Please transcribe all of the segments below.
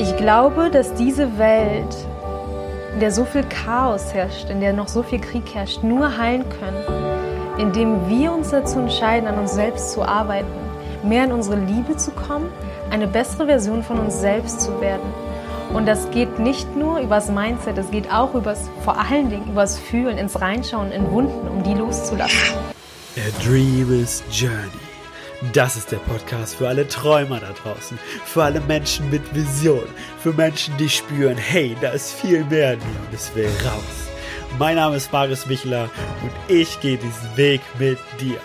Ich glaube, dass diese Welt, in der so viel Chaos herrscht, in der noch so viel Krieg herrscht, nur heilen können, indem wir uns dazu entscheiden, an uns selbst zu arbeiten, mehr in unsere Liebe zu kommen, eine bessere Version von uns selbst zu werden. Und das geht nicht nur übers Mindset, das geht auch übers, vor allen Dingen übers Fühlen, ins Reinschauen, in Wunden, um die loszulassen. A Dreamer's Journey das ist der Podcast für alle Träumer da draußen, für alle Menschen mit Vision, für Menschen, die spüren, hey, da ist viel mehr in mir und es will raus. Mein Name ist Marius Michler und ich gehe diesen Weg mit dir.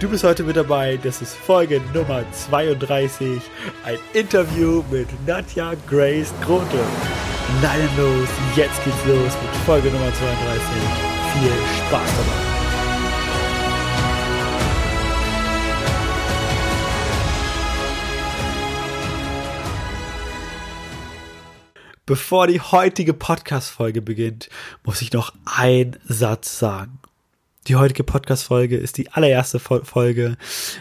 Du bist heute mit dabei, das ist Folge Nummer 32, ein Interview mit Nadja Grace Grote. Nein, los, jetzt geht's los mit Folge Nummer 32. Viel Spaß dabei. Bevor die heutige Podcast-Folge beginnt, muss ich noch einen Satz sagen. Die heutige Podcast-Folge ist die allererste Folge,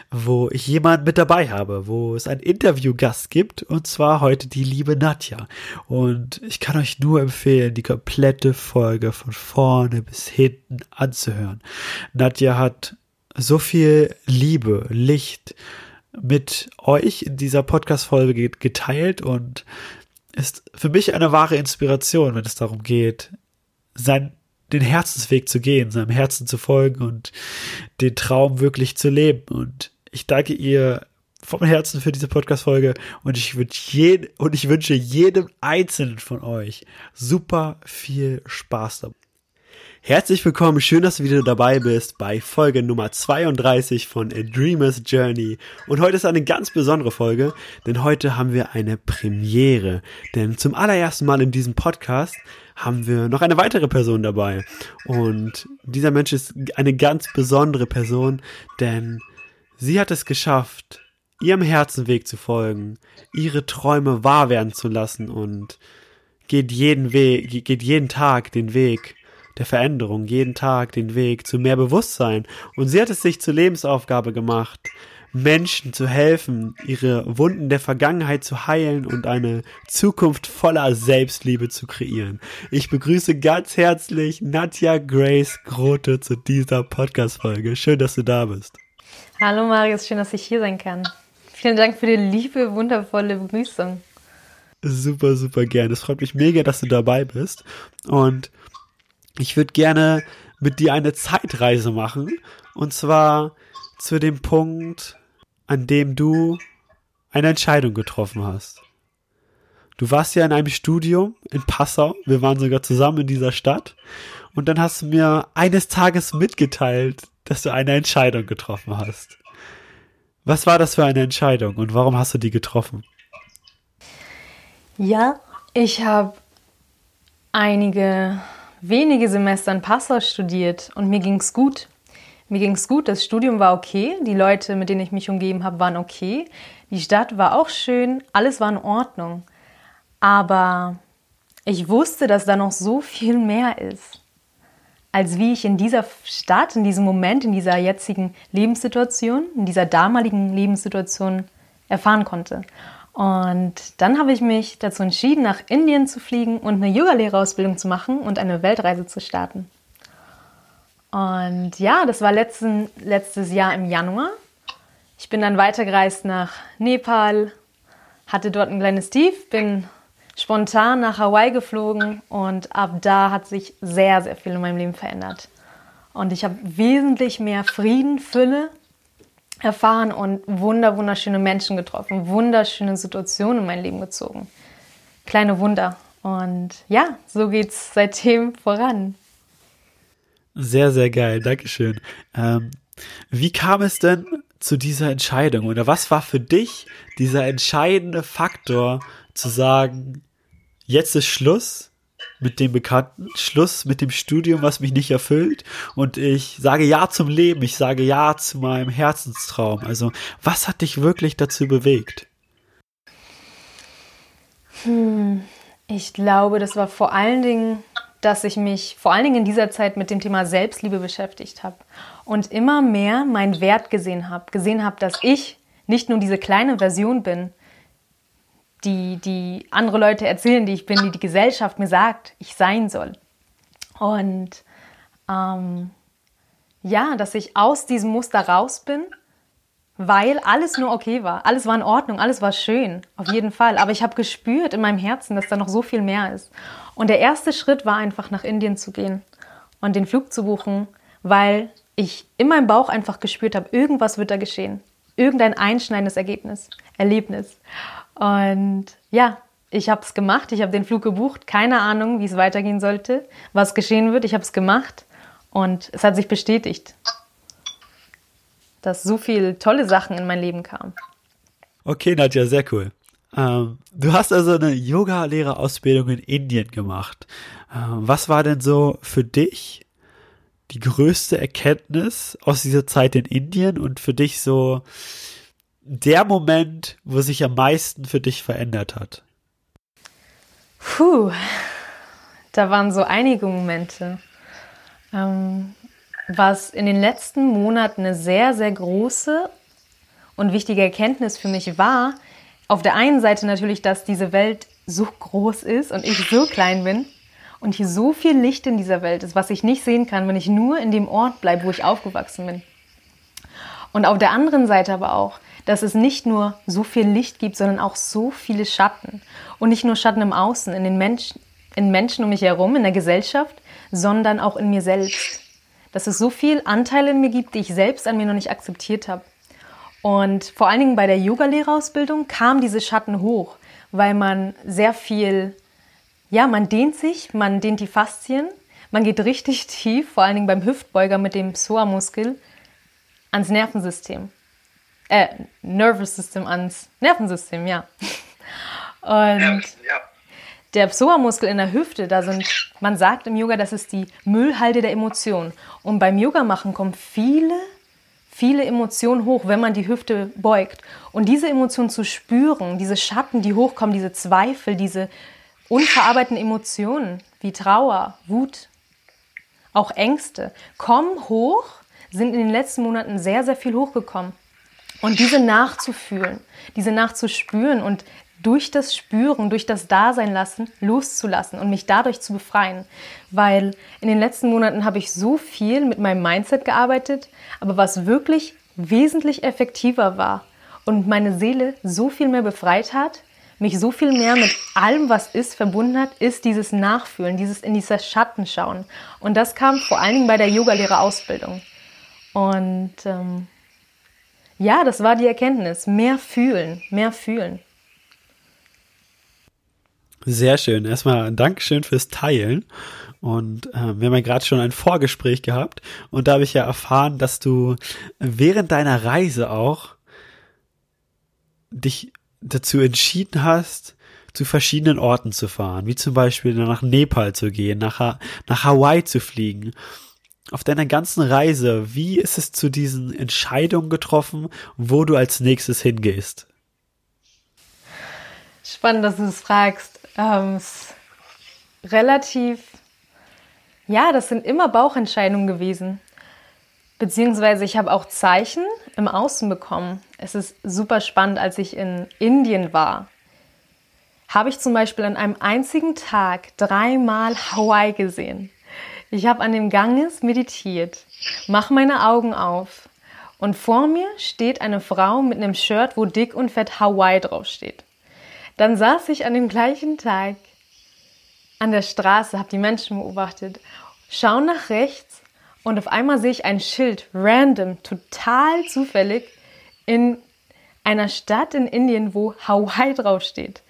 wo ich jemanden mit dabei habe, wo es einen Interviewgast gibt, und zwar heute die liebe Nadja. Und ich kann euch nur empfehlen, die komplette Folge von vorne bis hinten anzuhören. Nadja hat so viel Liebe, Licht mit euch in dieser Podcast-Folge geteilt und ist für mich eine wahre Inspiration, wenn es darum geht, sein, den Herzensweg zu gehen, seinem Herzen zu folgen und den Traum wirklich zu leben. Und ich danke ihr vom Herzen für diese Podcast-Folge und ich jedem, und ich wünsche jedem einzelnen von euch super viel Spaß dabei. Herzlich willkommen, schön, dass du wieder dabei bist bei Folge Nummer 32 von A Dreamer's Journey. Und heute ist eine ganz besondere Folge, denn heute haben wir eine Premiere. Denn zum allerersten Mal in diesem Podcast haben wir noch eine weitere Person dabei. Und dieser Mensch ist eine ganz besondere Person, denn sie hat es geschafft, ihrem Herzenweg zu folgen, ihre Träume wahr werden zu lassen und geht jeden Weg, geht jeden Tag den Weg der Veränderung, jeden Tag den Weg zu mehr Bewusstsein. Und sie hat es sich zur Lebensaufgabe gemacht, Menschen zu helfen, ihre Wunden der Vergangenheit zu heilen und eine Zukunft voller Selbstliebe zu kreieren. Ich begrüße ganz herzlich Nadja Grace Grote zu dieser Podcast-Folge. Schön, dass du da bist. Hallo Marius, schön, dass ich hier sein kann. Vielen Dank für die liebe, wundervolle Begrüßung. Super, super gerne. Es freut mich mega, dass du dabei bist. Und ich würde gerne mit dir eine Zeitreise machen. Und zwar zu dem Punkt, an dem du eine Entscheidung getroffen hast. Du warst ja in einem Studium in Passau. Wir waren sogar zusammen in dieser Stadt. Und dann hast du mir eines Tages mitgeteilt, dass du eine Entscheidung getroffen hast. Was war das für eine Entscheidung und warum hast du die getroffen? Ja, ich habe einige wenige Semester in Passau studiert und mir ging es gut. Mir ging es gut, das Studium war okay, die Leute, mit denen ich mich umgeben habe, waren okay, die Stadt war auch schön, alles war in Ordnung. Aber ich wusste, dass da noch so viel mehr ist, als wie ich in dieser Stadt, in diesem Moment, in dieser jetzigen Lebenssituation, in dieser damaligen Lebenssituation erfahren konnte. Und dann habe ich mich dazu entschieden, nach Indien zu fliegen und eine Yoga-Lehrerausbildung zu machen und eine Weltreise zu starten. Und ja, das war letzten, letztes Jahr im Januar. Ich bin dann weitergereist nach Nepal, hatte dort ein kleines Tief, bin spontan nach Hawaii geflogen und ab da hat sich sehr, sehr viel in meinem Leben verändert. Und ich habe wesentlich mehr Frieden, Fülle erfahren und wunder, wunderschöne Menschen getroffen, wunderschöne Situationen in mein Leben gezogen. Kleine Wunder. Und ja, so geht's seitdem voran. Sehr, sehr geil. Dankeschön. Ähm, wie kam es denn zu dieser Entscheidung? Oder was war für dich dieser entscheidende Faktor, zu sagen, jetzt ist Schluss? Mit dem Bekannten, Schluss mit dem Studium, was mich nicht erfüllt und ich sage Ja zum Leben, ich sage Ja zu meinem Herzenstraum. Also was hat dich wirklich dazu bewegt? Hm, ich glaube, das war vor allen Dingen, dass ich mich vor allen Dingen in dieser Zeit mit dem Thema Selbstliebe beschäftigt habe und immer mehr meinen Wert gesehen habe, gesehen habe, dass ich nicht nur diese kleine Version bin, die, die andere Leute erzählen, die ich bin, die die Gesellschaft mir sagt, ich sein soll. Und ähm, ja, dass ich aus diesem Muster raus bin, weil alles nur okay war. Alles war in Ordnung, alles war schön, auf jeden Fall. Aber ich habe gespürt in meinem Herzen, dass da noch so viel mehr ist. Und der erste Schritt war einfach nach Indien zu gehen und den Flug zu buchen, weil ich in meinem Bauch einfach gespürt habe, irgendwas wird da geschehen. Irgendein einschneidendes Ergebnis, Erlebnis. Und ja, ich habe es gemacht, ich habe den Flug gebucht, keine Ahnung, wie es weitergehen sollte, was geschehen wird. Ich habe es gemacht und es hat sich bestätigt, dass so viele tolle Sachen in mein Leben kamen. Okay, Nadja, sehr cool. Ähm, du hast also eine Yoga-Lehrerausbildung in Indien gemacht. Ähm, was war denn so für dich die größte Erkenntnis aus dieser Zeit in Indien und für dich so der Moment, wo sich am meisten für dich verändert hat? Puh, da waren so einige Momente. Ähm, was in den letzten Monaten eine sehr, sehr große und wichtige Erkenntnis für mich war, auf der einen Seite natürlich, dass diese Welt so groß ist und ich so klein bin und hier so viel Licht in dieser Welt ist, was ich nicht sehen kann, wenn ich nur in dem Ort bleibe, wo ich aufgewachsen bin. Und auf der anderen Seite aber auch, dass es nicht nur so viel Licht gibt, sondern auch so viele Schatten. Und nicht nur Schatten im Außen, in den Menschen, in Menschen um mich herum, in der Gesellschaft, sondern auch in mir selbst. Dass es so viel Anteile in mir gibt, die ich selbst an mir noch nicht akzeptiert habe. Und vor allen Dingen bei der Yoga-Lehrerausbildung kamen diese Schatten hoch, weil man sehr viel, ja, man dehnt sich, man dehnt die Faszien, man geht richtig tief, vor allen Dingen beim Hüftbeuger mit dem Psoas-Muskel, ans Nervensystem. Äh, Nervous System ans Nervensystem, ja. Und der Psoas-Muskel in der Hüfte, da sind, man sagt im Yoga, das ist die Müllhalde der Emotionen. Und beim Yoga machen kommen viele, viele Emotionen hoch, wenn man die Hüfte beugt. Und diese Emotionen zu spüren, diese Schatten, die hochkommen, diese Zweifel, diese unverarbeiteten Emotionen wie Trauer, Wut, auch Ängste, kommen hoch, sind in den letzten Monaten sehr, sehr viel hochgekommen. Und diese nachzufühlen, diese nachzuspüren und durch das Spüren, durch das Dasein lassen, loszulassen und mich dadurch zu befreien. Weil in den letzten Monaten habe ich so viel mit meinem Mindset gearbeitet, aber was wirklich wesentlich effektiver war und meine Seele so viel mehr befreit hat, mich so viel mehr mit allem, was ist, verbunden hat, ist dieses Nachfühlen, dieses in dieser Schatten schauen. Und das kam vor allen Dingen bei der Yogalehrerausbildung. Und ähm, ja, das war die Erkenntnis. Mehr fühlen, mehr fühlen. Sehr schön. Erstmal ein Dankeschön fürs Teilen. Und äh, wir haben ja gerade schon ein Vorgespräch gehabt. Und da habe ich ja erfahren, dass du während deiner Reise auch dich dazu entschieden hast, zu verschiedenen Orten zu fahren, wie zum Beispiel nach Nepal zu gehen, nach, nach Hawaii zu fliegen auf deiner ganzen Reise, wie ist es zu diesen Entscheidungen getroffen, wo du als nächstes hingehst? Spannend, dass du es fragst. Ähm, relativ, ja, das sind immer Bauchentscheidungen gewesen. Beziehungsweise ich habe auch Zeichen im Außen bekommen. Es ist super spannend, als ich in Indien war. Habe ich zum Beispiel an einem einzigen Tag dreimal Hawaii gesehen. Ich habe an dem Ganges meditiert, mache meine Augen auf und vor mir steht eine Frau mit einem Shirt, wo dick und fett Hawaii draufsteht. Dann saß ich an dem gleichen Tag an der Straße, habe die Menschen beobachtet, schaue nach rechts und auf einmal sehe ich ein Schild, random, total zufällig, in einer Stadt in Indien, wo Hawaii draufsteht.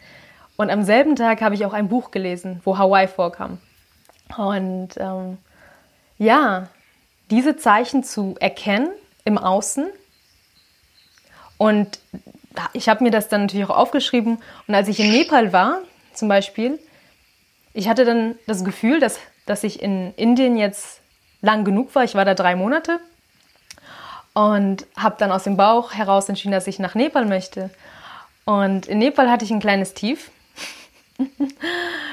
Und am selben Tag habe ich auch ein Buch gelesen, wo Hawaii vorkam. Und ähm, ja, diese Zeichen zu erkennen im Außen. Und ich habe mir das dann natürlich auch aufgeschrieben. Und als ich in Nepal war, zum Beispiel, ich hatte dann das Gefühl, dass, dass ich in Indien jetzt lang genug war. Ich war da drei Monate und habe dann aus dem Bauch heraus entschieden, dass ich nach Nepal möchte. Und in Nepal hatte ich ein kleines Tief.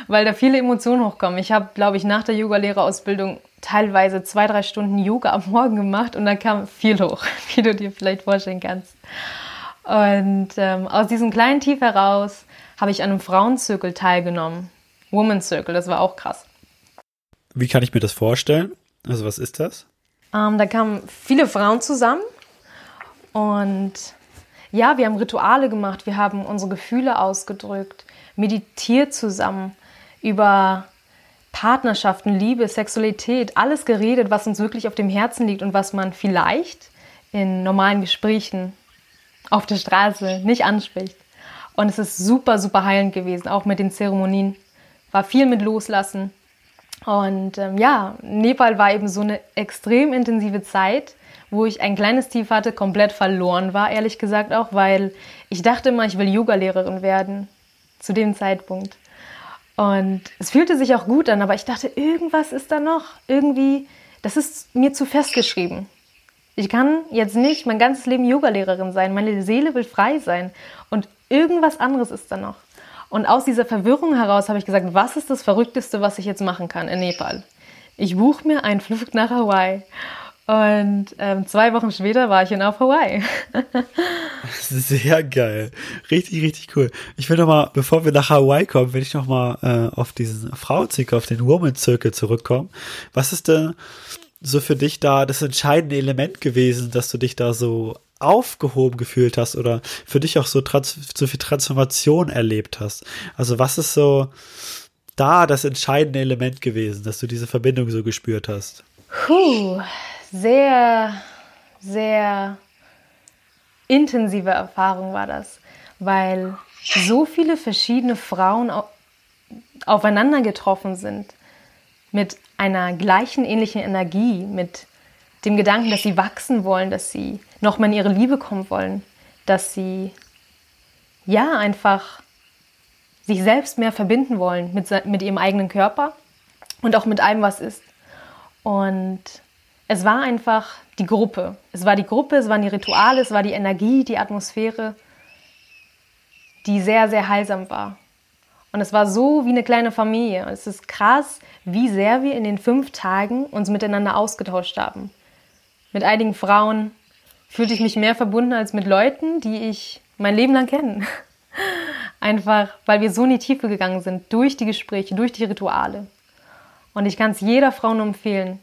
Weil da viele Emotionen hochkommen. Ich habe, glaube ich, nach der Yoga-Lehrerausbildung teilweise zwei, drei Stunden Yoga am Morgen gemacht und da kam viel hoch, wie du dir vielleicht vorstellen kannst. Und ähm, aus diesem kleinen Tief heraus habe ich an einem Frauenzirkel teilgenommen. Women's Circle, das war auch krass. Wie kann ich mir das vorstellen? Also was ist das? Ähm, da kamen viele Frauen zusammen und ja, wir haben Rituale gemacht, wir haben unsere Gefühle ausgedrückt, meditiert zusammen über Partnerschaften, Liebe, Sexualität, alles geredet, was uns wirklich auf dem Herzen liegt und was man vielleicht in normalen Gesprächen auf der Straße nicht anspricht. Und es ist super, super heilend gewesen, auch mit den Zeremonien. War viel mit Loslassen. Und ähm, ja, Nepal war eben so eine extrem intensive Zeit, wo ich ein kleines Tief hatte, komplett verloren war, ehrlich gesagt auch, weil ich dachte immer, ich will Yoga-Lehrerin werden zu dem Zeitpunkt. Und es fühlte sich auch gut an, aber ich dachte, irgendwas ist da noch. Irgendwie, das ist mir zu festgeschrieben. Ich kann jetzt nicht mein ganzes Leben Yogalehrerin sein. Meine Seele will frei sein. Und irgendwas anderes ist da noch. Und aus dieser Verwirrung heraus habe ich gesagt, was ist das Verrückteste, was ich jetzt machen kann in Nepal? Ich buche mir einen Flug nach Hawaii. Und ähm, zwei Wochen später war ich in auf Hawaii. Sehr geil. Richtig, richtig cool. Ich will noch mal, bevor wir nach Hawaii kommen, will ich noch mal äh, auf diesen Frauenzirkel, auf den Woman-Zirkel zurückkommen. Was ist denn so für dich da das entscheidende Element gewesen, dass du dich da so aufgehoben gefühlt hast oder für dich auch so, trans so viel Transformation erlebt hast? Also was ist so da das entscheidende Element gewesen, dass du diese Verbindung so gespürt hast? Puh, sehr, sehr intensive Erfahrung war das, weil so viele verschiedene Frauen aufeinander getroffen sind mit einer gleichen ähnlichen Energie, mit dem Gedanken, dass sie wachsen wollen, dass sie nochmal in ihre Liebe kommen wollen, dass sie ja einfach sich selbst mehr verbinden wollen mit, mit ihrem eigenen Körper und auch mit allem, was ist. Und es war einfach die Gruppe. Es war die Gruppe, es waren die Rituale, es war die Energie, die Atmosphäre, die sehr, sehr heilsam war. Und es war so wie eine kleine Familie. Es ist krass, wie sehr wir in den fünf Tagen uns miteinander ausgetauscht haben. Mit einigen Frauen fühlte ich mich mehr verbunden als mit Leuten, die ich mein Leben lang kenne. Einfach, weil wir so in die Tiefe gegangen sind, durch die Gespräche, durch die Rituale. Und ich kann es jeder Frau nur empfehlen,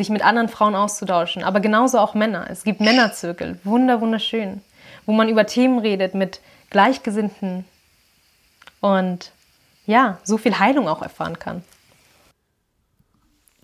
sich mit anderen Frauen auszutauschen, aber genauso auch Männer. Es gibt Männerzirkel, wunder, wunderschön, wo man über Themen redet mit Gleichgesinnten und ja, so viel Heilung auch erfahren kann.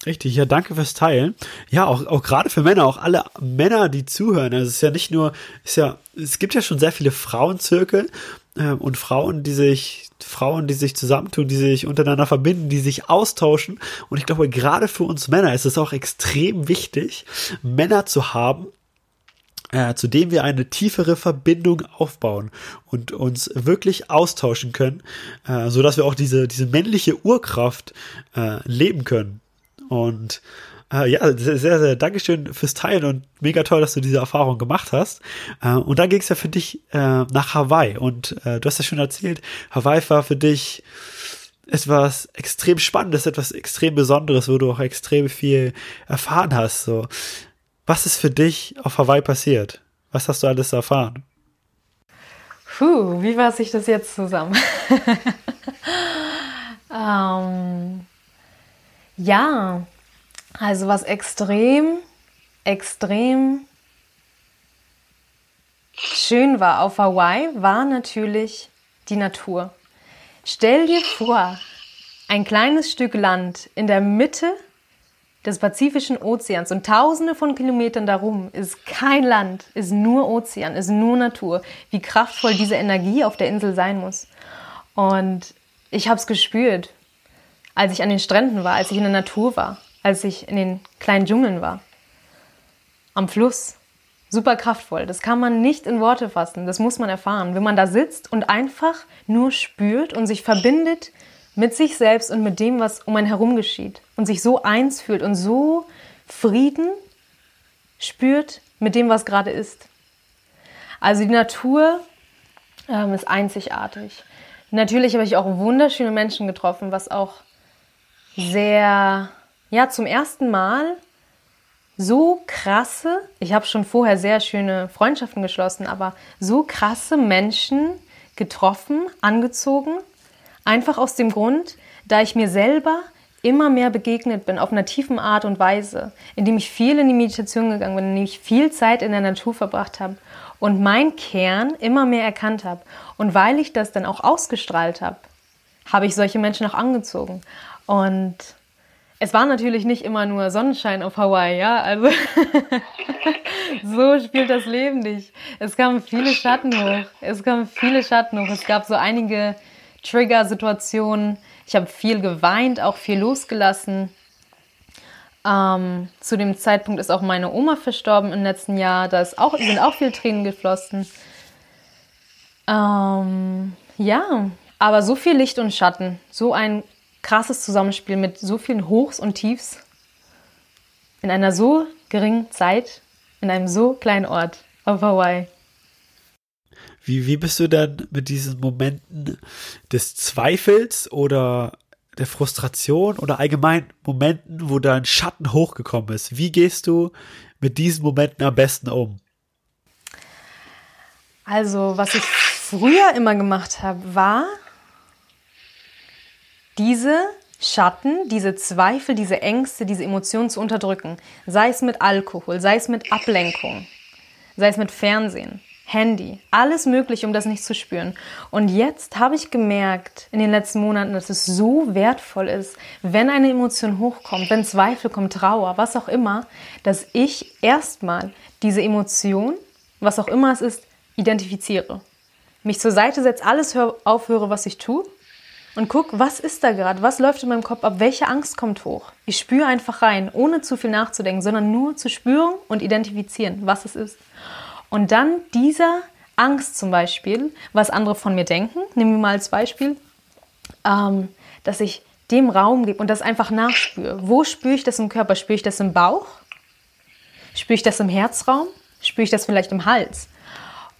Richtig, ja, danke fürs Teilen. Ja, auch, auch gerade für Männer, auch alle Männer, die zuhören. Also es ist ja nicht nur, ist ja, es gibt ja schon sehr viele Frauenzirkel und Frauen, die sich, Frauen, die sich zusammentun, die sich untereinander verbinden, die sich austauschen. Und ich glaube, gerade für uns Männer ist es auch extrem wichtig, Männer zu haben, äh, zu dem wir eine tiefere Verbindung aufbauen und uns wirklich austauschen können, äh, so dass wir auch diese, diese männliche Urkraft äh, leben können. Und äh, ja, sehr, sehr, Dankeschön fürs Teilen und mega toll, dass du diese Erfahrung gemacht hast. Äh, und dann ging es ja für dich äh, nach Hawaii und äh, du hast ja schon erzählt, Hawaii war für dich etwas extrem Spannendes, etwas extrem Besonderes, wo du auch extrem viel erfahren hast. So, was ist für dich auf Hawaii passiert? Was hast du alles erfahren? Puh, wie fasse ich das jetzt zusammen? ähm, ja, also was extrem, extrem schön war auf Hawaii, war natürlich die Natur. Stell dir vor, ein kleines Stück Land in der Mitte des Pazifischen Ozeans und tausende von Kilometern darum ist kein Land, ist nur Ozean, ist nur Natur. Wie kraftvoll diese Energie auf der Insel sein muss. Und ich habe es gespürt als ich an den Stränden war, als ich in der Natur war, als ich in den kleinen Dschungeln war. Am Fluss. Super kraftvoll. Das kann man nicht in Worte fassen. Das muss man erfahren. Wenn man da sitzt und einfach nur spürt und sich verbindet mit sich selbst und mit dem, was um einen herum geschieht. Und sich so eins fühlt und so Frieden spürt mit dem, was gerade ist. Also die Natur ähm, ist einzigartig. Natürlich habe ich auch wunderschöne Menschen getroffen, was auch sehr, ja, zum ersten Mal so krasse, ich habe schon vorher sehr schöne Freundschaften geschlossen, aber so krasse Menschen, getroffen, angezogen. Einfach aus dem Grund, da ich mir selber immer mehr begegnet bin, auf einer tiefen Art und Weise, indem ich viel in die Meditation gegangen bin, indem ich viel Zeit in der Natur verbracht habe und mein Kern immer mehr erkannt habe. Und weil ich das dann auch ausgestrahlt habe, habe ich solche Menschen auch angezogen. Und es war natürlich nicht immer nur Sonnenschein auf Hawaii, ja, also so spielt das Leben nicht. Es kamen viele Schatten hoch, es kamen viele Schatten hoch, es gab so einige Trigger-Situationen, ich habe viel geweint, auch viel losgelassen. Ähm, zu dem Zeitpunkt ist auch meine Oma verstorben im letzten Jahr. Da ist auch, sind auch viele Tränen geflossen. Ähm, ja, aber so viel Licht und Schatten, so ein krasses Zusammenspiel mit so vielen Hochs und Tiefs in einer so geringen Zeit, in einem so kleinen Ort auf Hawaii. Wie, wie bist du dann mit diesen Momenten des Zweifels oder der Frustration oder allgemein Momenten, wo dein Schatten hochgekommen ist? Wie gehst du mit diesen Momenten am besten um? Also, was ich früher immer gemacht habe, war diese Schatten, diese Zweifel, diese Ängste, diese Emotionen zu unterdrücken. Sei es mit Alkohol, sei es mit Ablenkung, sei es mit Fernsehen. Handy, alles Mögliche, um das nicht zu spüren. Und jetzt habe ich gemerkt in den letzten Monaten, dass es so wertvoll ist, wenn eine Emotion hochkommt, wenn Zweifel kommt, Trauer, was auch immer, dass ich erstmal diese Emotion, was auch immer es ist, identifiziere. Mich zur Seite setze, alles aufhöre, was ich tue und guck, was ist da gerade, was läuft in meinem Kopf ab, welche Angst kommt hoch. Ich spüre einfach rein, ohne zu viel nachzudenken, sondern nur zu spüren und identifizieren, was es ist. Und dann dieser Angst zum Beispiel, was andere von mir denken, nehmen wir mal als Beispiel, ähm, dass ich dem Raum gebe und das einfach nachspüre. Wo spüre ich das im Körper? Spüre ich das im Bauch? Spüre ich das im Herzraum? Spüre ich das vielleicht im Hals?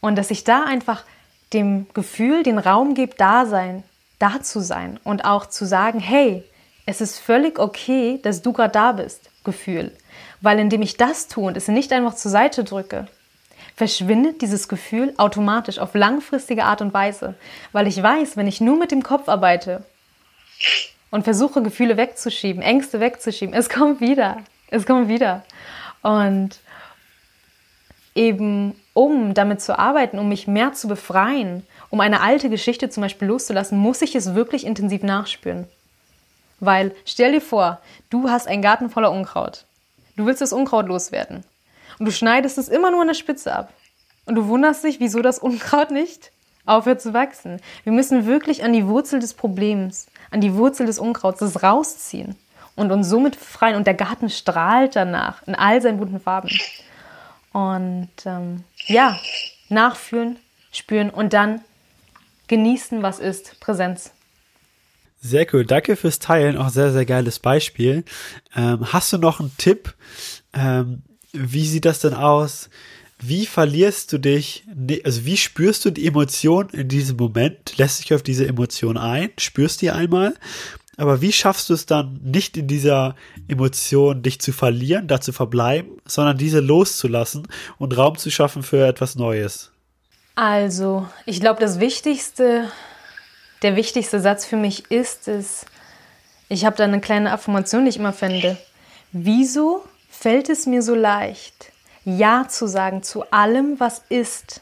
Und dass ich da einfach dem Gefühl den Raum gebe, da sein, da zu sein und auch zu sagen, hey, es ist völlig okay, dass du gerade da bist, Gefühl. Weil indem ich das tue und es nicht einfach zur Seite drücke, verschwindet dieses Gefühl automatisch auf langfristige Art und Weise, weil ich weiß, wenn ich nur mit dem Kopf arbeite und versuche, Gefühle wegzuschieben, Ängste wegzuschieben, es kommt wieder, es kommt wieder. Und eben um damit zu arbeiten, um mich mehr zu befreien, um eine alte Geschichte zum Beispiel loszulassen, muss ich es wirklich intensiv nachspüren. Weil stell dir vor, du hast einen Garten voller Unkraut. Du willst das Unkraut loswerden. Und du schneidest es immer nur an der Spitze ab. Und du wunderst dich, wieso das Unkraut nicht aufhört zu wachsen. Wir müssen wirklich an die Wurzel des Problems, an die Wurzel des Unkrauts, das rausziehen und uns somit befreien. Und der Garten strahlt danach in all seinen bunten Farben. Und ähm, ja, nachfühlen, spüren und dann genießen, was ist, Präsenz. Sehr cool, danke fürs Teilen, auch sehr, sehr geiles Beispiel. Ähm, hast du noch einen Tipp, ähm, wie sieht das denn aus? Wie verlierst du dich, ne, also wie spürst du die Emotion in diesem Moment? Lässt dich auf diese Emotion ein, spürst die einmal, aber wie schaffst du es dann nicht in dieser Emotion dich zu verlieren, da zu verbleiben, sondern diese loszulassen und Raum zu schaffen für etwas Neues? Also, ich glaube, das Wichtigste, der wichtigste Satz für mich ist es, ich habe da eine kleine Affirmation, die ich immer finde. Wieso fällt es mir so leicht, Ja zu sagen zu allem, was ist.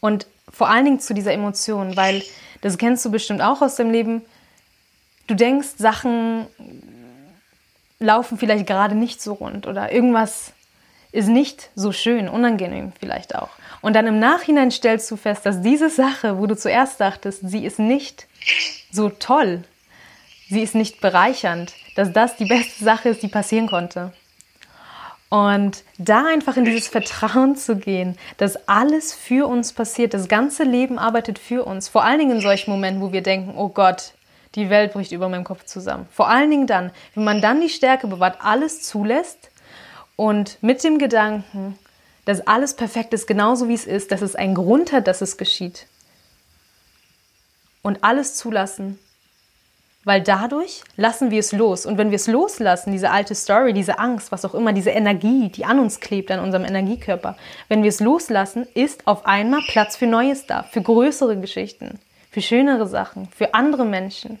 Und vor allen Dingen zu dieser Emotion, weil das kennst du bestimmt auch aus dem Leben. Du denkst, Sachen laufen vielleicht gerade nicht so rund oder irgendwas ist nicht so schön, unangenehm vielleicht auch. Und dann im Nachhinein stellst du fest, dass diese Sache, wo du zuerst dachtest, sie ist nicht so toll, sie ist nicht bereichernd, dass das die beste Sache ist, die passieren konnte. Und da einfach in dieses Vertrauen zu gehen, dass alles für uns passiert, das ganze Leben arbeitet für uns. Vor allen Dingen in solchen Momenten, wo wir denken, oh Gott, die Welt bricht über meinem Kopf zusammen. Vor allen Dingen dann, wenn man dann die Stärke bewahrt, alles zulässt und mit dem Gedanken, dass alles perfekt ist, genauso wie es ist, dass es einen Grund hat, dass es geschieht. Und alles zulassen weil dadurch lassen wir es los. Und wenn wir es loslassen, diese alte Story, diese Angst, was auch immer, diese Energie, die an uns klebt, an unserem Energiekörper, wenn wir es loslassen, ist auf einmal Platz für Neues da, für größere Geschichten, für schönere Sachen, für andere Menschen.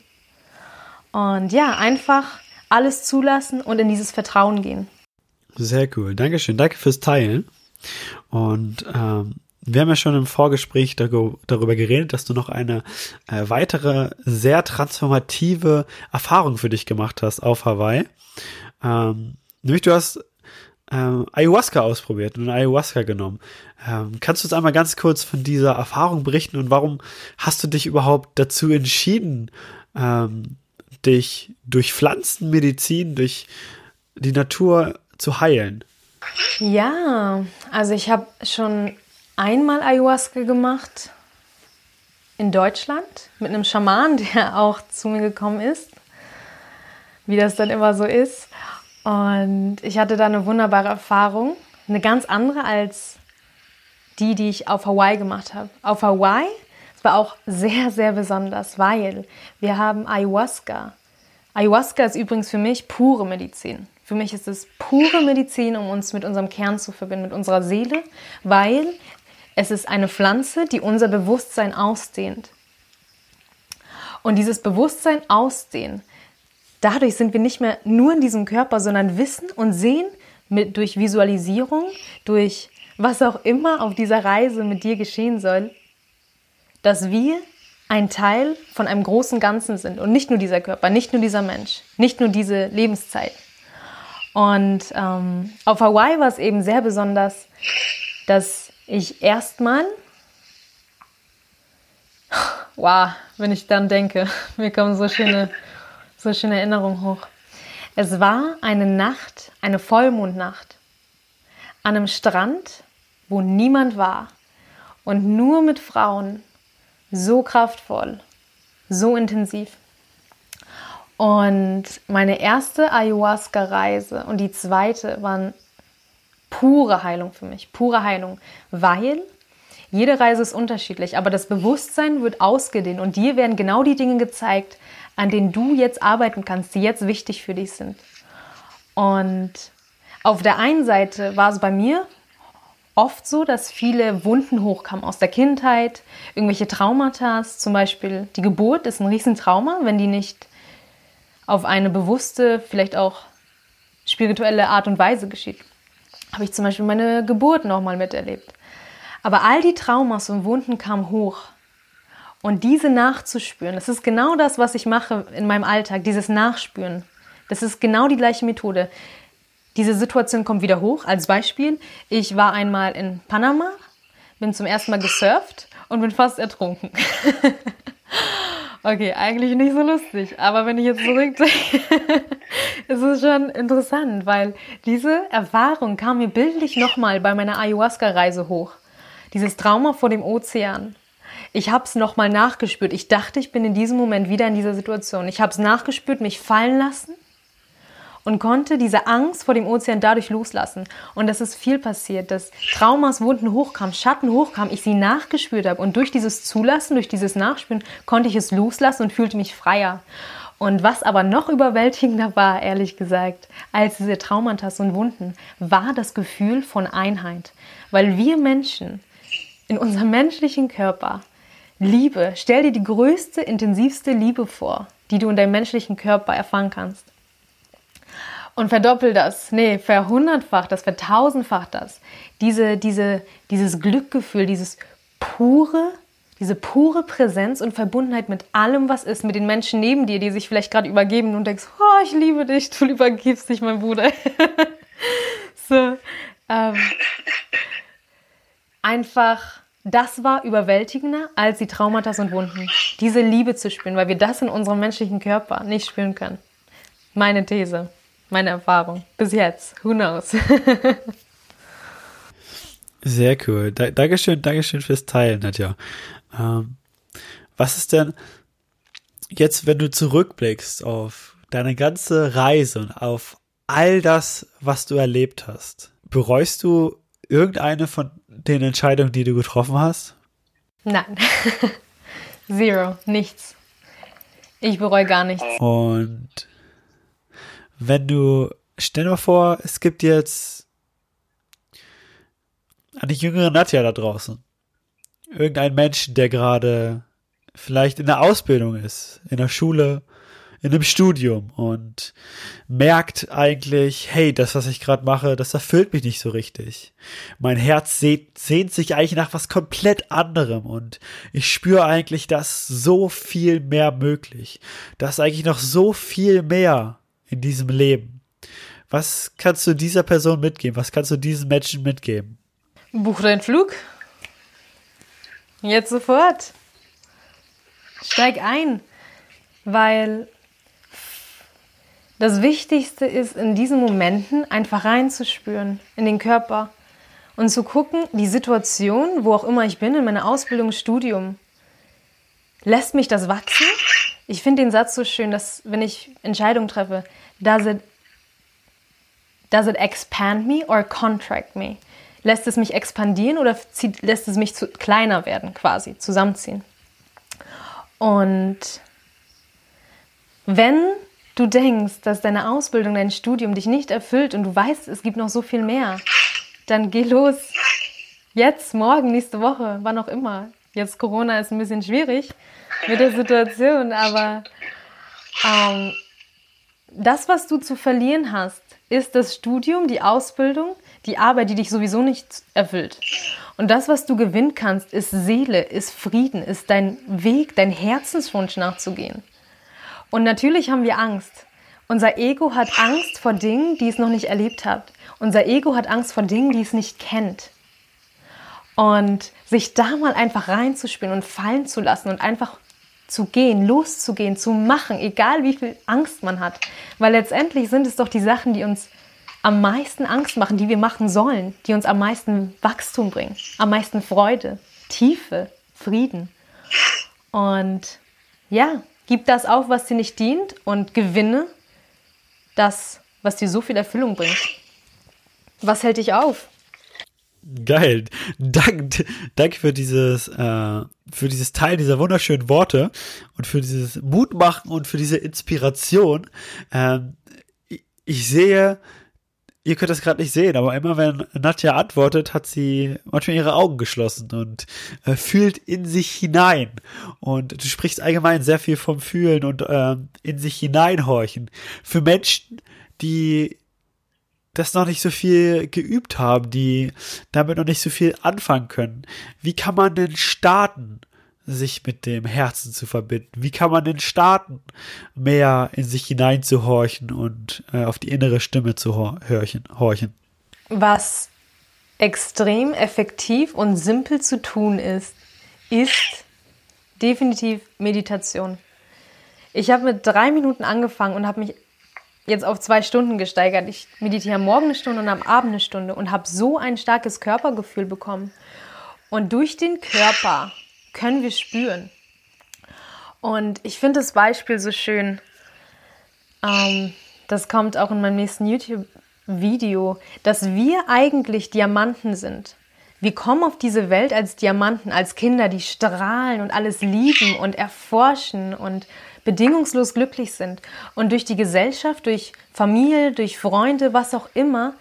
Und ja, einfach alles zulassen und in dieses Vertrauen gehen. Sehr cool. Dankeschön. Danke fürs Teilen. Und ähm, wir haben ja schon im Vorgespräch darüber geredet, dass du noch eine äh, weitere sehr transformative Erfahrung für dich gemacht hast auf Hawaii. Ähm, nämlich du hast ähm, Ayahuasca ausprobiert und Ayahuasca genommen. Ähm, kannst du uns einmal ganz kurz von dieser Erfahrung berichten und warum hast du dich überhaupt dazu entschieden, ähm, dich durch Pflanzenmedizin, durch die Natur zu heilen? Ja, also ich habe schon einmal Ayahuasca gemacht in Deutschland mit einem Schaman, der auch zu mir gekommen ist, wie das dann immer so ist. Und ich hatte da eine wunderbare Erfahrung, eine ganz andere als die, die ich auf Hawaii gemacht habe. Auf Hawaii es war auch sehr, sehr besonders, weil wir haben Ayahuasca. Ayahuasca ist übrigens für mich pure Medizin. Für mich ist es pure Medizin, um uns mit unserem Kern zu verbinden, mit unserer Seele, weil es ist eine Pflanze, die unser Bewusstsein ausdehnt. Und dieses Bewusstsein ausdehnen, dadurch sind wir nicht mehr nur in diesem Körper, sondern wissen und sehen mit, durch Visualisierung, durch was auch immer auf dieser Reise mit dir geschehen soll, dass wir ein Teil von einem großen Ganzen sind und nicht nur dieser Körper, nicht nur dieser Mensch, nicht nur diese Lebenszeit. Und ähm, auf Hawaii war es eben sehr besonders, dass ich erstmal, wow, wenn ich dann denke, mir kommen so schöne, so schöne Erinnerungen hoch. Es war eine Nacht, eine Vollmondnacht, an einem Strand, wo niemand war und nur mit Frauen, so kraftvoll, so intensiv. Und meine erste Ayahuasca-Reise und die zweite waren pure Heilung für mich, pure Heilung, weil jede Reise ist unterschiedlich, aber das Bewusstsein wird ausgedehnt und dir werden genau die Dinge gezeigt, an denen du jetzt arbeiten kannst, die jetzt wichtig für dich sind. Und auf der einen Seite war es bei mir oft so, dass viele Wunden hochkamen aus der Kindheit, irgendwelche Traumata, zum Beispiel die Geburt ist ein Riesentrauma, wenn die nicht auf eine bewusste, vielleicht auch spirituelle Art und Weise geschieht habe ich zum Beispiel meine Geburt nochmal miterlebt. Aber all die Traumas und Wunden kamen hoch. Und diese nachzuspüren, das ist genau das, was ich mache in meinem Alltag, dieses Nachspüren. Das ist genau die gleiche Methode. Diese Situation kommt wieder hoch. Als Beispiel, ich war einmal in Panama, bin zum ersten Mal gesurft und bin fast ertrunken. Okay, eigentlich nicht so lustig, aber wenn ich jetzt zurückdenke, ist es schon interessant, weil diese Erfahrung kam mir bildlich nochmal bei meiner Ayahuasca-Reise hoch. Dieses Trauma vor dem Ozean. Ich habe es nochmal nachgespürt. Ich dachte, ich bin in diesem Moment wieder in dieser Situation. Ich habe es nachgespürt, mich fallen lassen und konnte diese Angst vor dem Ozean dadurch loslassen. Und das ist viel passiert, dass Traumas, Wunden hochkamen, Schatten hochkamen, ich sie nachgespürt habe. Und durch dieses Zulassen, durch dieses Nachspüren, konnte ich es loslassen und fühlte mich freier. Und was aber noch überwältigender war, ehrlich gesagt, als diese Traumata und Wunden, war das Gefühl von Einheit. Weil wir Menschen in unserem menschlichen Körper Liebe, stell dir die größte, intensivste Liebe vor, die du in deinem menschlichen Körper erfahren kannst und verdoppel das, nee, verhundertfach das, vertausendfach das. Diese, diese, dieses Glückgefühl, dieses pure, diese pure Präsenz und Verbundenheit mit allem, was ist, mit den Menschen neben dir, die sich vielleicht gerade übergeben und denkst, oh, ich liebe dich, du übergibst dich, mein Bruder. so, ähm, einfach, das war überwältigender als die Traumata und Wunden. Diese Liebe zu spüren, weil wir das in unserem menschlichen Körper nicht spüren können. Meine These meine Erfahrung. Bis jetzt. Who knows? Sehr cool. Da, Dankeschön, Dankeschön fürs Teilen, Nadja. Ähm, was ist denn jetzt, wenn du zurückblickst auf deine ganze Reise und auf all das, was du erlebt hast? Bereust du irgendeine von den Entscheidungen, die du getroffen hast? Nein. Zero. Nichts. Ich bereue gar nichts. Und wenn du, stell dir mal vor, es gibt jetzt eine jüngere Nadja da draußen. Irgendein Menschen, der gerade vielleicht in der Ausbildung ist, in der Schule, in einem Studium und merkt eigentlich, hey, das, was ich gerade mache, das erfüllt mich nicht so richtig. Mein Herz sehnt, sehnt sich eigentlich nach was komplett anderem und ich spüre eigentlich, dass so viel mehr möglich. Da ist eigentlich noch so viel mehr in diesem Leben. Was kannst du dieser Person mitgeben? Was kannst du diesen Menschen mitgeben? Buch deinen Flug. Jetzt sofort. Steig ein, weil das Wichtigste ist, in diesen Momenten einfach reinzuspüren in den Körper und zu gucken, die Situation, wo auch immer ich bin, in meiner Ausbildung, Studium, lässt mich das wachsen? Ich finde den Satz so schön, dass wenn ich Entscheidungen treffe, does it, does it expand me or contract me? Lässt es mich expandieren oder zieht, lässt es mich zu, kleiner werden, quasi, zusammenziehen? Und wenn du denkst, dass deine Ausbildung, dein Studium dich nicht erfüllt und du weißt, es gibt noch so viel mehr, dann geh los. Jetzt, morgen, nächste Woche, wann auch immer. Jetzt Corona ist ein bisschen schwierig mit der Situation, aber ähm, das, was du zu verlieren hast, ist das Studium, die Ausbildung, die Arbeit, die dich sowieso nicht erfüllt. Und das, was du gewinnen kannst, ist Seele, ist Frieden, ist dein Weg, dein Herzenswunsch nachzugehen. Und natürlich haben wir Angst. Unser Ego hat Angst vor Dingen, die es noch nicht erlebt hat. Unser Ego hat Angst vor Dingen, die es nicht kennt. Und sich da mal einfach reinzuspielen und fallen zu lassen und einfach zu gehen, loszugehen, zu machen, egal wie viel Angst man hat. Weil letztendlich sind es doch die Sachen, die uns am meisten Angst machen, die wir machen sollen, die uns am meisten Wachstum bringen, am meisten Freude, Tiefe, Frieden. Und ja, gib das auf, was dir nicht dient und gewinne das, was dir so viel Erfüllung bringt. Was hält dich auf? Geil. Dank, danke für dieses, äh, für dieses Teil dieser wunderschönen Worte und für dieses Mutmachen und für diese Inspiration. Ähm, ich, sehe, Ihr könnt das gerade nicht sehen, aber immer wenn Nadja antwortet, hat sie manchmal ihre Augen geschlossen und äh, fühlt in sich hinein. Und du sprichst allgemein sehr viel vom Fühlen und äh, in sich hineinhorchen. Für Menschen, die das noch nicht so viel geübt haben, die damit noch nicht so viel anfangen können. Wie kann man denn starten? sich mit dem Herzen zu verbinden? Wie kann man denn starten, mehr in sich hineinzuhorchen und äh, auf die innere Stimme zu horchen, horchen? Was extrem effektiv und simpel zu tun ist, ist definitiv Meditation. Ich habe mit drei Minuten angefangen und habe mich jetzt auf zwei Stunden gesteigert. Ich meditiere Morgen eine Stunde und am Abend eine Stunde und habe so ein starkes Körpergefühl bekommen. Und durch den Körper können wir spüren. Und ich finde das Beispiel so schön. Ähm, das kommt auch in meinem nächsten YouTube-Video, dass wir eigentlich Diamanten sind. Wir kommen auf diese Welt als Diamanten, als Kinder, die strahlen und alles lieben und erforschen und bedingungslos glücklich sind. Und durch die Gesellschaft, durch Familie, durch Freunde, was auch immer,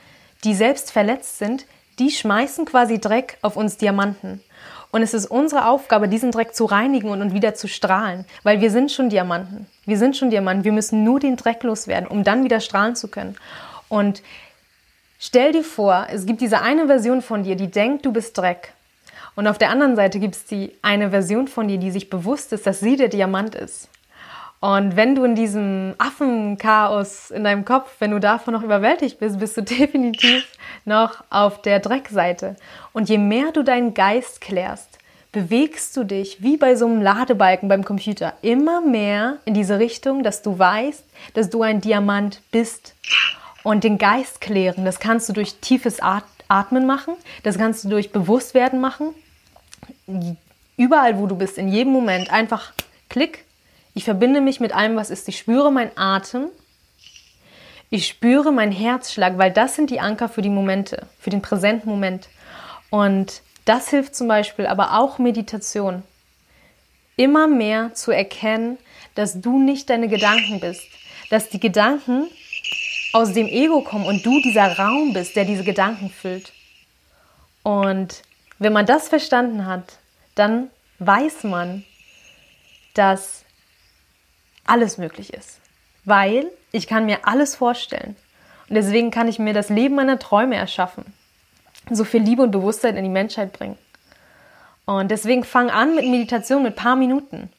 die selbst verletzt sind, die schmeißen quasi Dreck auf uns Diamanten. Und es ist unsere Aufgabe, diesen Dreck zu reinigen und, wieder zu strahlen, weil wir sind schon Diamanten. Wir sind schon Diamanten. Wir müssen nur den Dreck loswerden, um dann wieder strahlen zu können. Und stell dir vor, es gibt diese eine Version von dir, die denkt, du bist Dreck. Und auf der anderen Seite gibt es die eine Version von dir, die sich bewusst ist, dass sie der Diamant ist. Und wenn du in diesem Affenchaos in deinem Kopf, wenn du davon noch überwältigt bist, bist du definitiv noch auf der Dreckseite. Und je mehr du deinen Geist klärst, bewegst du dich wie bei so einem Ladebalken beim Computer immer mehr in diese Richtung, dass du weißt, dass du ein Diamant bist. Und den Geist klären, das kannst du durch tiefes Atmen machen, das kannst du durch Bewusstwerden machen. Überall, wo du bist, in jedem Moment, einfach klick. Ich verbinde mich mit allem, was ist. Ich spüre meinen Atem ich spüre meinen Herzschlag, weil das sind die Anker für die Momente, für den präsenten Moment. Und das hilft zum Beispiel aber auch Meditation. Immer mehr zu erkennen, dass du nicht deine Gedanken bist, dass die Gedanken aus dem Ego kommen und du dieser Raum bist, der diese Gedanken füllt. Und wenn man das verstanden hat, dann weiß man, dass alles möglich ist. Weil ich kann mir alles vorstellen. Und deswegen kann ich mir das Leben meiner Träume erschaffen. So viel Liebe und Bewusstsein in die Menschheit bringen. Und deswegen fang an mit Meditation mit paar Minuten.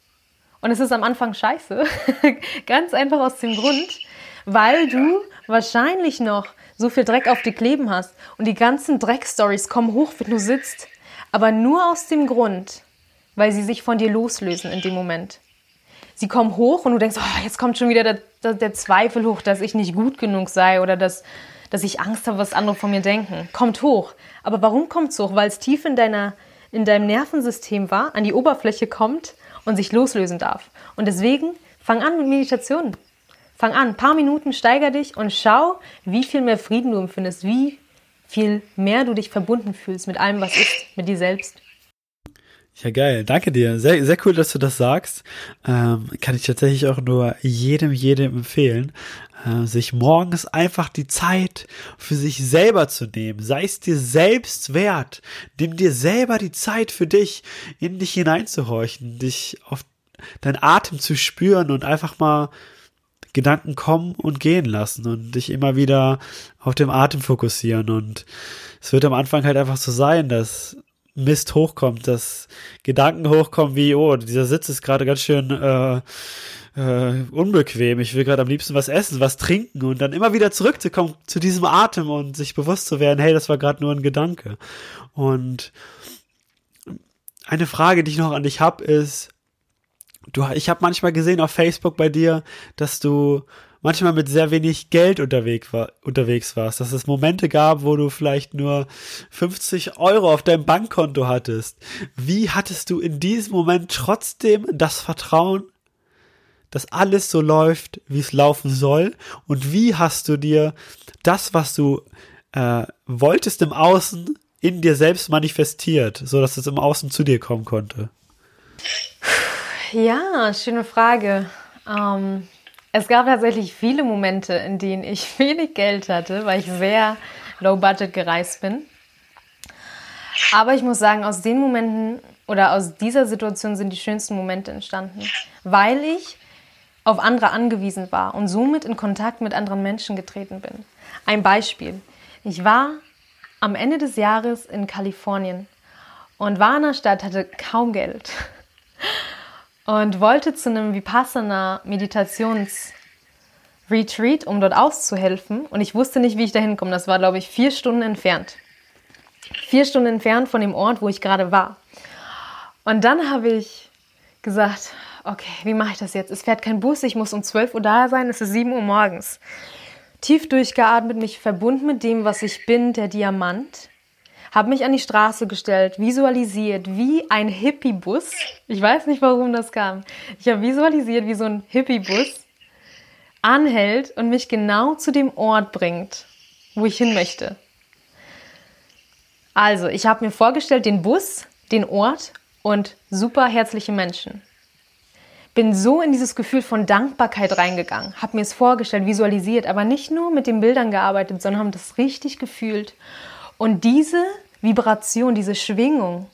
Und es ist am Anfang scheiße. Ganz einfach aus dem Grund, weil du wahrscheinlich noch so viel Dreck auf dir kleben hast und die ganzen Dreckstories kommen hoch, wenn du sitzt. Aber nur aus dem Grund, weil sie sich von dir loslösen in dem Moment. Sie kommen hoch und du denkst, oh, jetzt kommt schon wieder der, der, der Zweifel hoch, dass ich nicht gut genug sei oder dass, dass ich Angst habe, was andere von mir denken. Kommt hoch. Aber warum kommt es hoch? Weil es tief in, deiner, in deinem Nervensystem war, an die Oberfläche kommt und sich loslösen darf. Und deswegen fang an mit Meditation. Fang an, ein paar Minuten, steiger dich und schau, wie viel mehr Frieden du empfindest, wie viel mehr du dich verbunden fühlst mit allem, was ist, mit dir selbst. Ja, geil. Danke dir. Sehr, sehr cool, dass du das sagst. Ähm, kann ich tatsächlich auch nur jedem, jedem empfehlen, äh, sich morgens einfach die Zeit für sich selber zu nehmen. Sei es dir selbst wert. Nimm dir selber die Zeit für dich, in dich hineinzuhorchen, dich auf deinen Atem zu spüren und einfach mal Gedanken kommen und gehen lassen und dich immer wieder auf dem Atem fokussieren. Und es wird am Anfang halt einfach so sein, dass Mist hochkommt, dass Gedanken hochkommen wie, oh, dieser Sitz ist gerade ganz schön äh, äh, unbequem, ich will gerade am liebsten was essen, was trinken und dann immer wieder zurückzukommen zu diesem Atem und sich bewusst zu werden, hey, das war gerade nur ein Gedanke. Und eine Frage, die ich noch an dich habe, ist, du, ich habe manchmal gesehen auf Facebook bei dir, dass du manchmal mit sehr wenig Geld unterwegs, war, unterwegs warst, dass es Momente gab, wo du vielleicht nur 50 Euro auf deinem Bankkonto hattest. Wie hattest du in diesem Moment trotzdem das Vertrauen, dass alles so läuft, wie es laufen soll? Und wie hast du dir das, was du äh, wolltest im Außen, in dir selbst manifestiert, so dass es im Außen zu dir kommen konnte? Ja, schöne Frage. Ähm, es gab tatsächlich viele Momente, in denen ich wenig Geld hatte, weil ich sehr low budget gereist bin. Aber ich muss sagen, aus den Momenten oder aus dieser Situation sind die schönsten Momente entstanden, weil ich auf andere angewiesen war und somit in Kontakt mit anderen Menschen getreten bin. Ein Beispiel. Ich war am Ende des Jahres in Kalifornien und war in einer Stadt, hatte kaum Geld und wollte zu einem Vipassana Meditations Retreat, um dort auszuhelfen. Und ich wusste nicht, wie ich da hinkomme. Das war, glaube ich, vier Stunden entfernt. Vier Stunden entfernt von dem Ort, wo ich gerade war. Und dann habe ich gesagt, okay, wie mache ich das jetzt? Es fährt kein Bus, ich muss um 12 Uhr da sein, es ist 7 Uhr morgens. Tief durchgeatmet, mich verbunden mit dem, was ich bin, der Diamant habe mich an die Straße gestellt, visualisiert wie ein Hippie-Bus. Ich weiß nicht, warum das kam. Ich habe visualisiert, wie so ein Hippie-Bus anhält und mich genau zu dem Ort bringt, wo ich hin möchte. Also, ich habe mir vorgestellt, den Bus, den Ort und super herzliche Menschen. Bin so in dieses Gefühl von Dankbarkeit reingegangen, habe mir es vorgestellt, visualisiert, aber nicht nur mit den Bildern gearbeitet, sondern habe das richtig gefühlt. Und diese Vibration, diese Schwingung.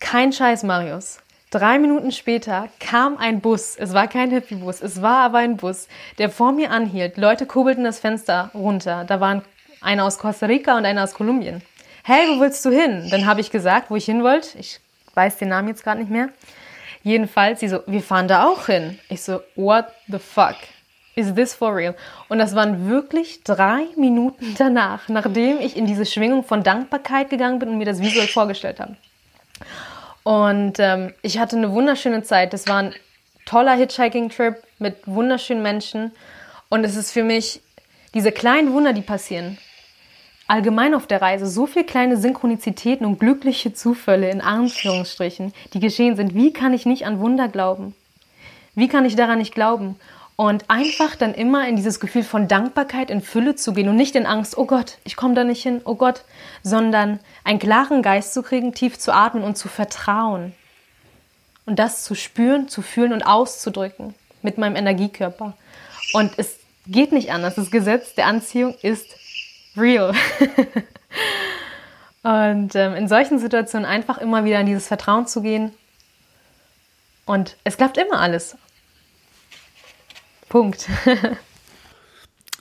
Kein Scheiß, Marius. Drei Minuten später kam ein Bus. Es war kein Hippie-Bus, es war aber ein Bus, der vor mir anhielt. Leute kurbelten das Fenster runter. Da waren einer aus Costa Rica und einer aus Kolumbien. Hey, wo willst du hin? Dann habe ich gesagt, wo ich hin wollte. Ich weiß den Namen jetzt gerade nicht mehr. Jedenfalls, sie so, wir fahren da auch hin. Ich so, what the fuck? Is this for real? Und das waren wirklich drei Minuten danach, nachdem ich in diese Schwingung von Dankbarkeit gegangen bin und mir das visuell vorgestellt habe. Und ähm, ich hatte eine wunderschöne Zeit. Das war ein toller Hitchhiking-Trip mit wunderschönen Menschen. Und es ist für mich diese kleinen Wunder, die passieren. Allgemein auf der Reise so viele kleine Synchronizitäten und glückliche Zufälle in Anführungsstrichen, die geschehen sind. Wie kann ich nicht an Wunder glauben? Wie kann ich daran nicht glauben? Und einfach dann immer in dieses Gefühl von Dankbarkeit in Fülle zu gehen und nicht in Angst, oh Gott, ich komme da nicht hin, oh Gott, sondern einen klaren Geist zu kriegen, tief zu atmen und zu vertrauen. Und das zu spüren, zu fühlen und auszudrücken. mit meinem Energiekörper. Und es geht nicht anders. Das Gesetz der Anziehung ist real. Und ähm, in solchen Situationen einfach immer wieder in dieses Vertrauen zu gehen. Und es klappt immer alles. Punkt.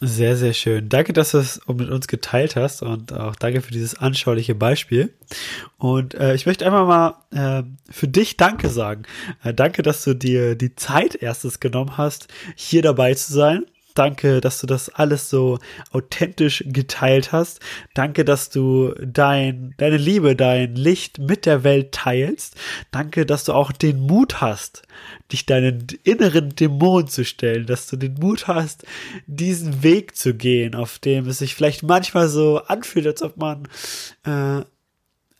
Sehr, sehr schön. Danke, dass du es mit uns geteilt hast und auch danke für dieses anschauliche Beispiel. Und äh, ich möchte einfach mal äh, für dich Danke sagen. Äh, danke, dass du dir die Zeit erstes genommen hast, hier dabei zu sein. Danke, dass du das alles so authentisch geteilt hast. Danke, dass du dein, deine Liebe, dein Licht mit der Welt teilst. Danke, dass du auch den Mut hast, dich deinen inneren Dämon zu stellen, dass du den Mut hast, diesen Weg zu gehen, auf dem es sich vielleicht manchmal so anfühlt, als ob man äh,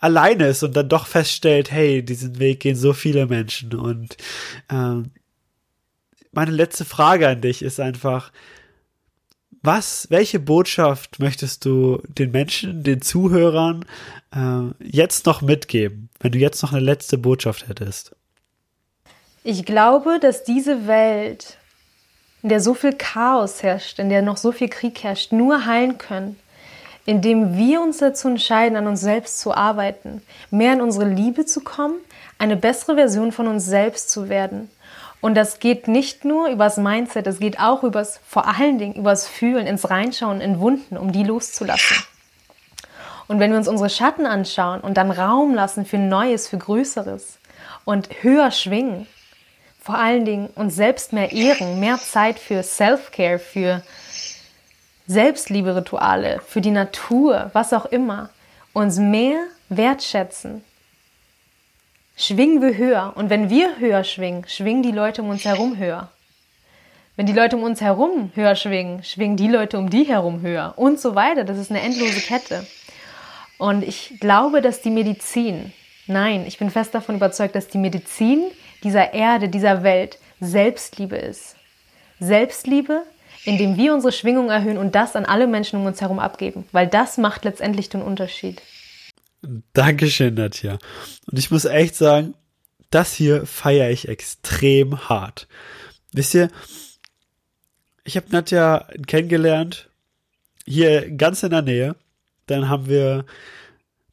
alleine ist und dann doch feststellt, hey, diesen Weg gehen so viele Menschen und äh, meine letzte Frage an dich ist einfach, was, welche Botschaft möchtest du den Menschen, den Zuhörern äh, jetzt noch mitgeben, wenn du jetzt noch eine letzte Botschaft hättest? Ich glaube, dass diese Welt, in der so viel Chaos herrscht, in der noch so viel Krieg herrscht, nur heilen können, indem wir uns dazu entscheiden, an uns selbst zu arbeiten, mehr in unsere Liebe zu kommen, eine bessere Version von uns selbst zu werden und das geht nicht nur übers Mindset, es geht auch übers, vor allen Dingen übers Fühlen, ins Reinschauen in Wunden, um die loszulassen. Und wenn wir uns unsere Schatten anschauen und dann Raum lassen für Neues, für Größeres und höher schwingen, vor allen Dingen uns selbst mehr ehren, mehr Zeit für Self-Care, für Selbstliebe-Rituale, für die Natur, was auch immer, uns mehr wertschätzen, schwingen wir höher. Und wenn wir höher schwingen, schwingen die Leute um uns herum höher. Wenn die Leute um uns herum höher schwingen, schwingen die Leute um die herum höher und so weiter. Das ist eine endlose Kette. Und ich glaube, dass die Medizin, nein, ich bin fest davon überzeugt, dass die Medizin dieser Erde, dieser Welt Selbstliebe ist. Selbstliebe, indem wir unsere Schwingung erhöhen und das an alle Menschen um uns herum abgeben, weil das macht letztendlich den Unterschied. Dankeschön, Nadja. Und ich muss echt sagen, das hier feiere ich extrem hart. Wisst ihr, ich habe Nadja kennengelernt, hier ganz in der Nähe. Dann haben wir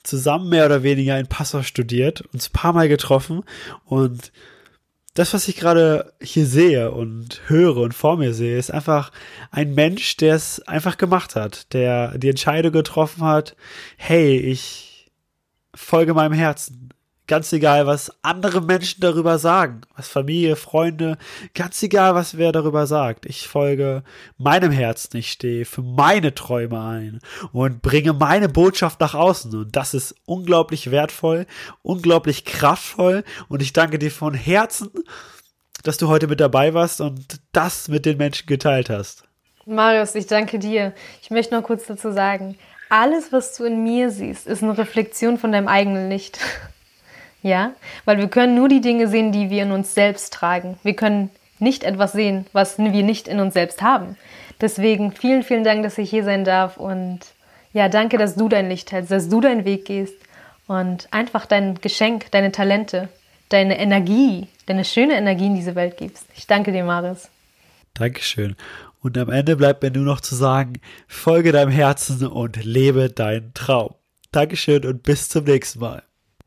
zusammen mehr oder weniger in Passau studiert, uns ein paar Mal getroffen und das, was ich gerade hier sehe und höre und vor mir sehe, ist einfach ein Mensch, der es einfach gemacht hat, der die Entscheidung getroffen hat, hey, ich folge meinem Herzen. Ganz egal, was andere Menschen darüber sagen, was Familie, Freunde, ganz egal, was wer darüber sagt. Ich folge meinem Herzen, ich stehe für meine Träume ein und bringe meine Botschaft nach außen. Und das ist unglaublich wertvoll, unglaublich kraftvoll. Und ich danke dir von Herzen, dass du heute mit dabei warst und das mit den Menschen geteilt hast. Marius, ich danke dir. Ich möchte noch kurz dazu sagen, alles, was du in mir siehst, ist eine Reflexion von deinem eigenen Licht. ja, weil wir können nur die Dinge sehen, die wir in uns selbst tragen. Wir können nicht etwas sehen, was wir nicht in uns selbst haben. Deswegen vielen, vielen Dank, dass ich hier sein darf und ja, danke, dass du dein Licht hältst, dass du deinen Weg gehst und einfach dein Geschenk, deine Talente, deine Energie, deine schöne Energie in diese Welt gibst. Ich danke dir, Maris. Dankeschön. Und am Ende bleibt mir nur noch zu sagen, folge deinem Herzen und lebe deinen Traum. Dankeschön und bis zum nächsten Mal.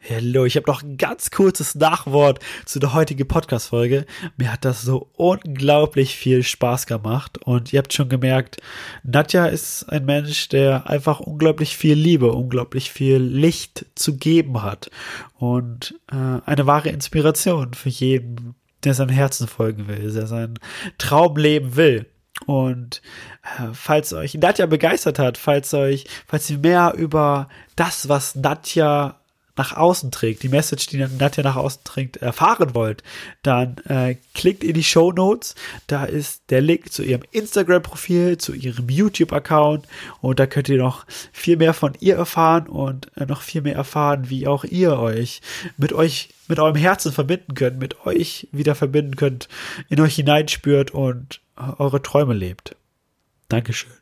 Hallo, ich habe noch ein ganz kurzes Nachwort zu der heutigen Podcast-Folge. Mir hat das so unglaublich viel Spaß gemacht und ihr habt schon gemerkt, Nadja ist ein Mensch, der einfach unglaublich viel Liebe, unglaublich viel Licht zu geben hat und äh, eine wahre Inspiration für jeden, der seinem Herzen folgen will, der seinen Traum leben will. Und äh, falls euch Nadja begeistert hat, falls euch, falls ihr mehr über das, was Nadja nach außen trägt, die Message, die Nadja nach außen trägt, erfahren wollt, dann äh, klickt in die Show Notes. Da ist der Link zu ihrem Instagram-Profil, zu ihrem YouTube-Account und da könnt ihr noch viel mehr von ihr erfahren und äh, noch viel mehr erfahren, wie auch ihr euch mit euch, mit eurem Herzen verbinden könnt, mit euch wieder verbinden könnt, in euch hineinspürt und eure Träume lebt. Dankeschön.